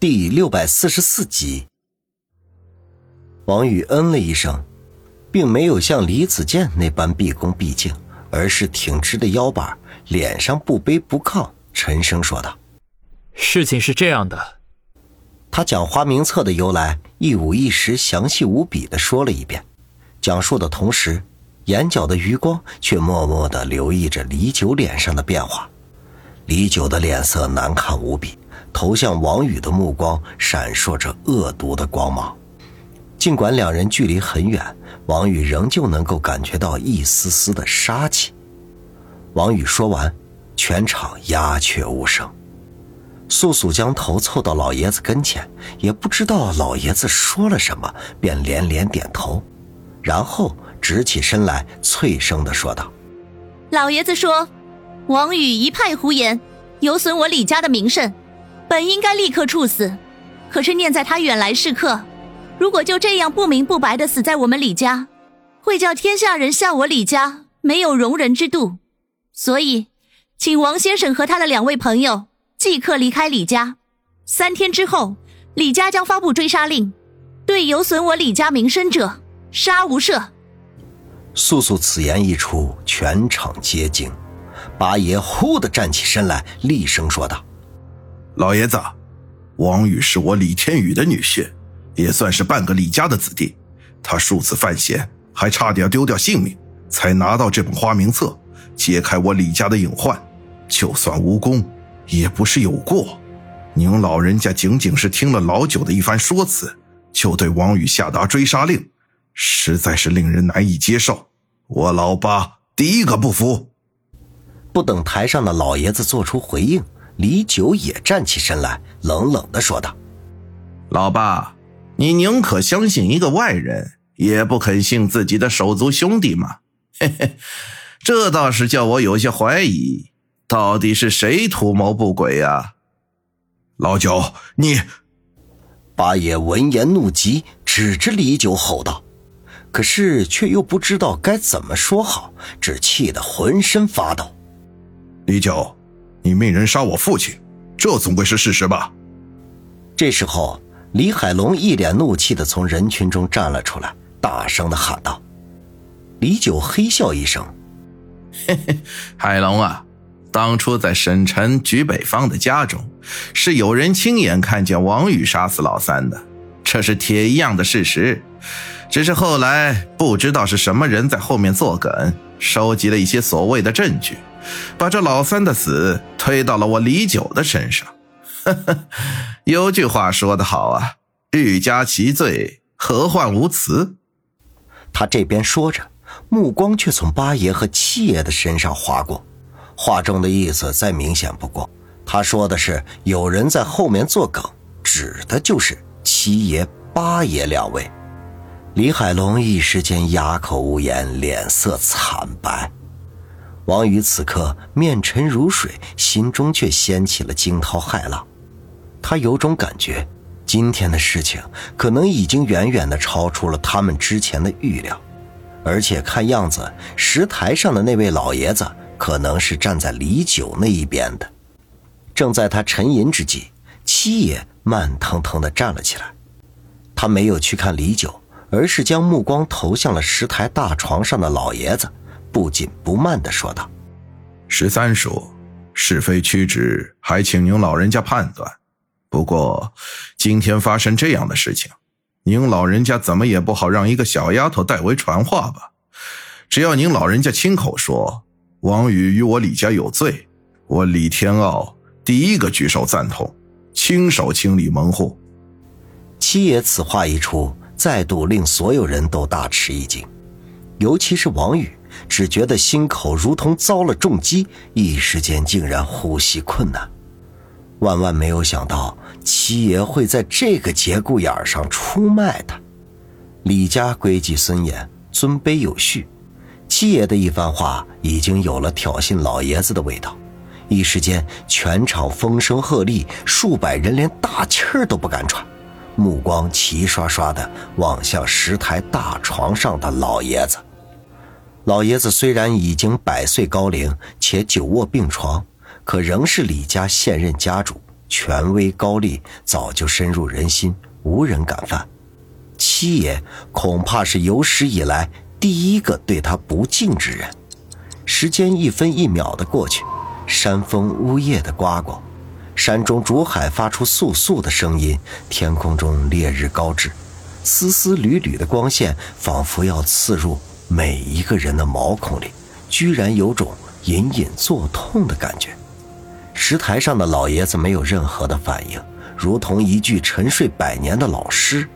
第六百四十四集，王宇嗯了一声，并没有像李子健那般毕恭毕敬，而是挺直的腰板，脸上不卑不亢，沉声说道：“事情是这样的。”他将花名册的由来一五一十、详细无比的说了一遍，讲述的同时，眼角的余光却默默的留意着李九脸上的变化。李九的脸色难看无比，投向王宇的目光闪烁着恶毒的光芒。尽管两人距离很远，王宇仍旧能够感觉到一丝丝的杀气。王宇说完，全场鸦雀无声。素素将头凑到老爷子跟前，也不知道老爷子说了什么，便连连点头，然后直起身来，脆声的说道：“老爷子说，王宇一派胡言，有损我李家的名声，本应该立刻处死。可是念在他远来是客，如果就这样不明不白的死在我们李家，会叫天下人笑我李家没有容人之度。所以，请王先生和他的两位朋友。”即刻离开李家，三天之后，李家将发布追杀令，对有损我李家名声者，杀无赦。素素此言一出，全场皆惊。八爷忽地站起身来，厉声说道：“老爷子，王宇是我李天宇的女婿，也算是半个李家的子弟。他数次犯险，还差点丢掉性命，才拿到这本花名册，揭开我李家的隐患。就算无功。”也不是有过，您老人家仅仅是听了老九的一番说辞，就对王宇下达追杀令，实在是令人难以接受。我老八第一个不服。不等台上的老爷子做出回应，李九也站起身来，冷冷的说道：“老爸，你宁可相信一个外人，也不肯信自己的手足兄弟吗？嘿嘿，这倒是叫我有些怀疑。”到底是谁图谋不轨呀？老九，你！八爷闻言怒极，指着李九吼道：“可是却又不知道该怎么说好，只气得浑身发抖。”李九，你命人杀我父亲，这总归是事实吧？这时候，李海龙一脸怒气的从人群中站了出来，大声的喊道：“李九，嘿笑一声，嘿嘿，海龙啊！”当初在沈晨举北方的家中，是有人亲眼看见王宇杀死老三的，这是铁一样的事实。只是后来不知道是什么人在后面作梗，收集了一些所谓的证据，把这老三的死推到了我李九的身上。有句话说得好啊，欲加其罪，何患无辞？他这边说着，目光却从八爷和七爷的身上划过。话中的意思再明显不过，他说的是有人在后面作梗，指的就是七爷、八爷两位。李海龙一时间哑口无言，脸色惨白。王宇此刻面沉如水，心中却掀起了惊涛骇浪。他有种感觉，今天的事情可能已经远远的超出了他们之前的预料，而且看样子石台上的那位老爷子。可能是站在李九那一边的。正在他沉吟之际，七爷慢腾腾地站了起来。他没有去看李九，而是将目光投向了石台大床上的老爷子，不紧不慢地说道：“十三叔，是非曲直，还请您老人家判断。不过，今天发生这样的事情，您老人家怎么也不好让一个小丫头代为传话吧？只要您老人家亲口说。”王宇与我李家有罪，我李天傲第一个举手赞同，亲手清理门户。七爷此话一出，再度令所有人都大吃一惊，尤其是王宇，只觉得心口如同遭了重击，一时间竟然呼吸困难。万万没有想到，七爷会在这个节骨眼上出卖他。李家规矩森严，尊卑有序。七爷的一番话已经有了挑衅老爷子的味道，一时间全场风声鹤唳，数百人连大气儿都不敢喘，目光齐刷刷地望向石台大床上的老爷子。老爷子虽然已经百岁高龄且久卧病床，可仍是李家现任家主，权威高丽早就深入人心，无人敢犯。七爷恐怕是有史以来第一个对他不敬之人。时间一分一秒的过去，山风呜咽的刮过，山中竹海发出簌簌的声音，天空中烈日高炽，丝丝缕缕的光线仿佛要刺入每一个人的毛孔里，居然有种隐隐作痛的感觉。石台上的老爷子没有任何的反应，如同一具沉睡百年的老尸。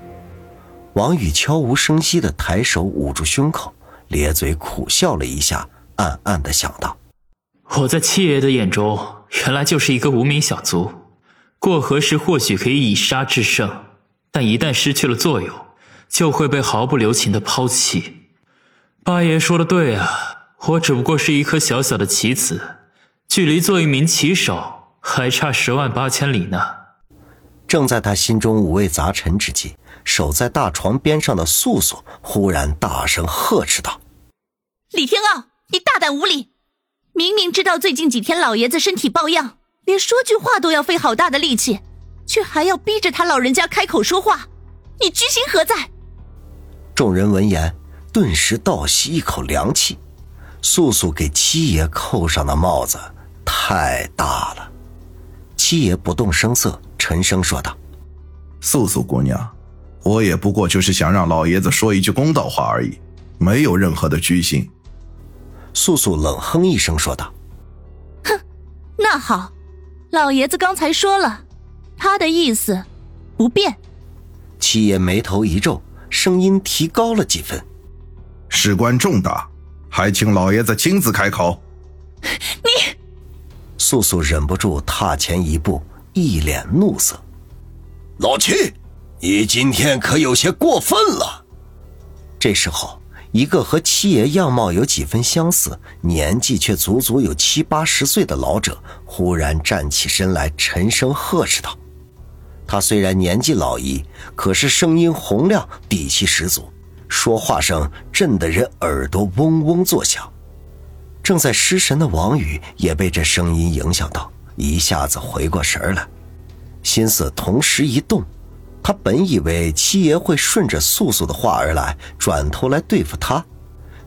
王宇悄无声息地抬手捂住胸口，咧嘴苦笑了一下，暗暗地想到：“我在七爷的眼中，原来就是一个无名小卒。过河时或许可以以杀制胜，但一旦失去了作用，就会被毫不留情地抛弃。八爷说的对啊，我只不过是一颗小小的棋子，距离做一名棋手还差十万八千里呢。”正在他心中五味杂陈之际。守在大床边上的素素忽然大声呵斥道：“李天傲，你大胆无礼！明明知道最近几天老爷子身体抱恙，连说句话都要费好大的力气，却还要逼着他老人家开口说话，你居心何在？”众人闻言，顿时倒吸一口凉气。素素给七爷扣上的帽子太大了。七爷不动声色，沉声说道：“素素姑娘。”我也不过就是想让老爷子说一句公道话而已，没有任何的居心。素素冷哼一声说道：“哼，那好，老爷子刚才说了，他的意思不变。”七爷眉头一皱，声音提高了几分：“事关重大，还请老爷子亲自开口。”你，素素忍不住踏前一步，一脸怒色：“老七！”你今天可有些过分了。这时候，一个和七爷样貌有几分相似，年纪却足足有七八十岁的老者忽然站起身来，沉声呵斥道：“他虽然年纪老矣，可是声音洪亮，底气十足，说话声震得人耳朵嗡嗡作响。”正在失神的王宇也被这声音影响到，一下子回过神来，心思同时一动。他本以为七爷会顺着素素的话而来，转头来对付他，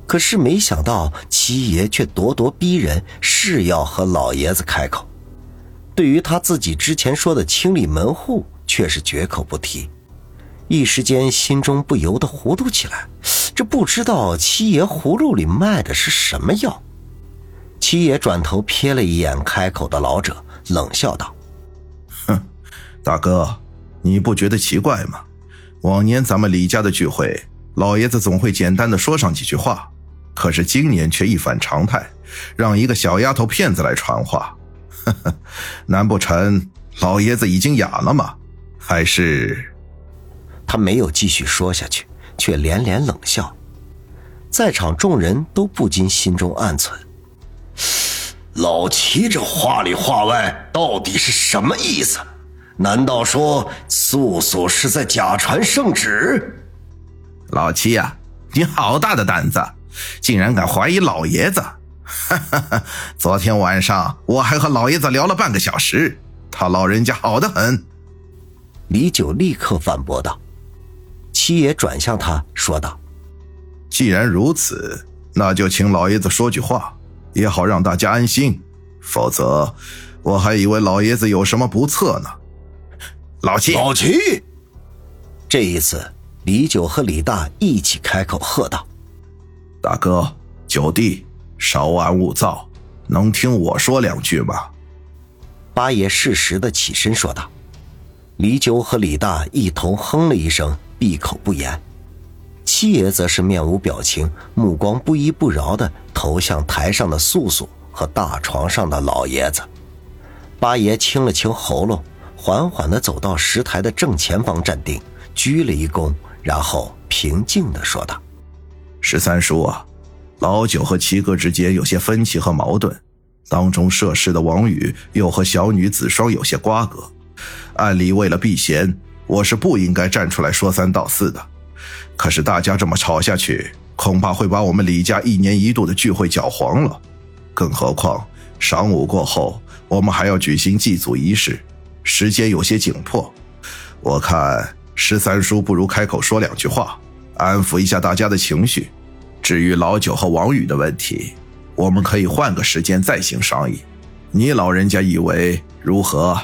可是没想到七爷却咄咄逼人，是要和老爷子开口。对于他自己之前说的清理门户，却是绝口不提。一时间心中不由得糊涂起来，这不知道七爷葫芦里卖的是什么药。七爷转头瞥了一眼开口的老者，冷笑道：“哼，大哥。”你不觉得奇怪吗？往年咱们李家的聚会，老爷子总会简单的说上几句话，可是今年却一反常态，让一个小丫头片子来传话。呵呵，难不成老爷子已经哑了吗？还是……他没有继续说下去，却连连冷笑。在场众人都不禁心中暗忖：老七这话里话外到底是什么意思？难道说素素是在假传圣旨？老七呀，你好大的胆子，竟然敢怀疑老爷子！哈哈哈！昨天晚上我还和老爷子聊了半个小时，他老人家好的很。李九立刻反驳道。七爷转向他说道：“既然如此，那就请老爷子说句话，也好让大家安心。否则，我还以为老爷子有什么不测呢。”老七，老七，这一次，李九和李大一起开口喝道：“大哥，九弟，稍安勿躁，能听我说两句吗？”八爷适时的起身说道。李九和李大一同哼了一声，闭口不言。七爷则是面无表情，目光不依不饶的投向台上的素素和大床上的老爷子。八爷清了清喉咙。缓缓地走到石台的正前方站定，鞠了一躬，然后平静地说道：“十三叔啊，老九和七哥之间有些分歧和矛盾，当中涉事的王宇又和小女子双有些瓜葛。按理为了避嫌，我是不应该站出来说三道四的。可是大家这么吵下去，恐怕会把我们李家一年一度的聚会搅黄了。更何况晌午过后，我们还要举行祭祖仪式。”时间有些紧迫，我看十三叔不如开口说两句话，安抚一下大家的情绪。至于老九和王宇的问题，我们可以换个时间再行商议。你老人家以为如何？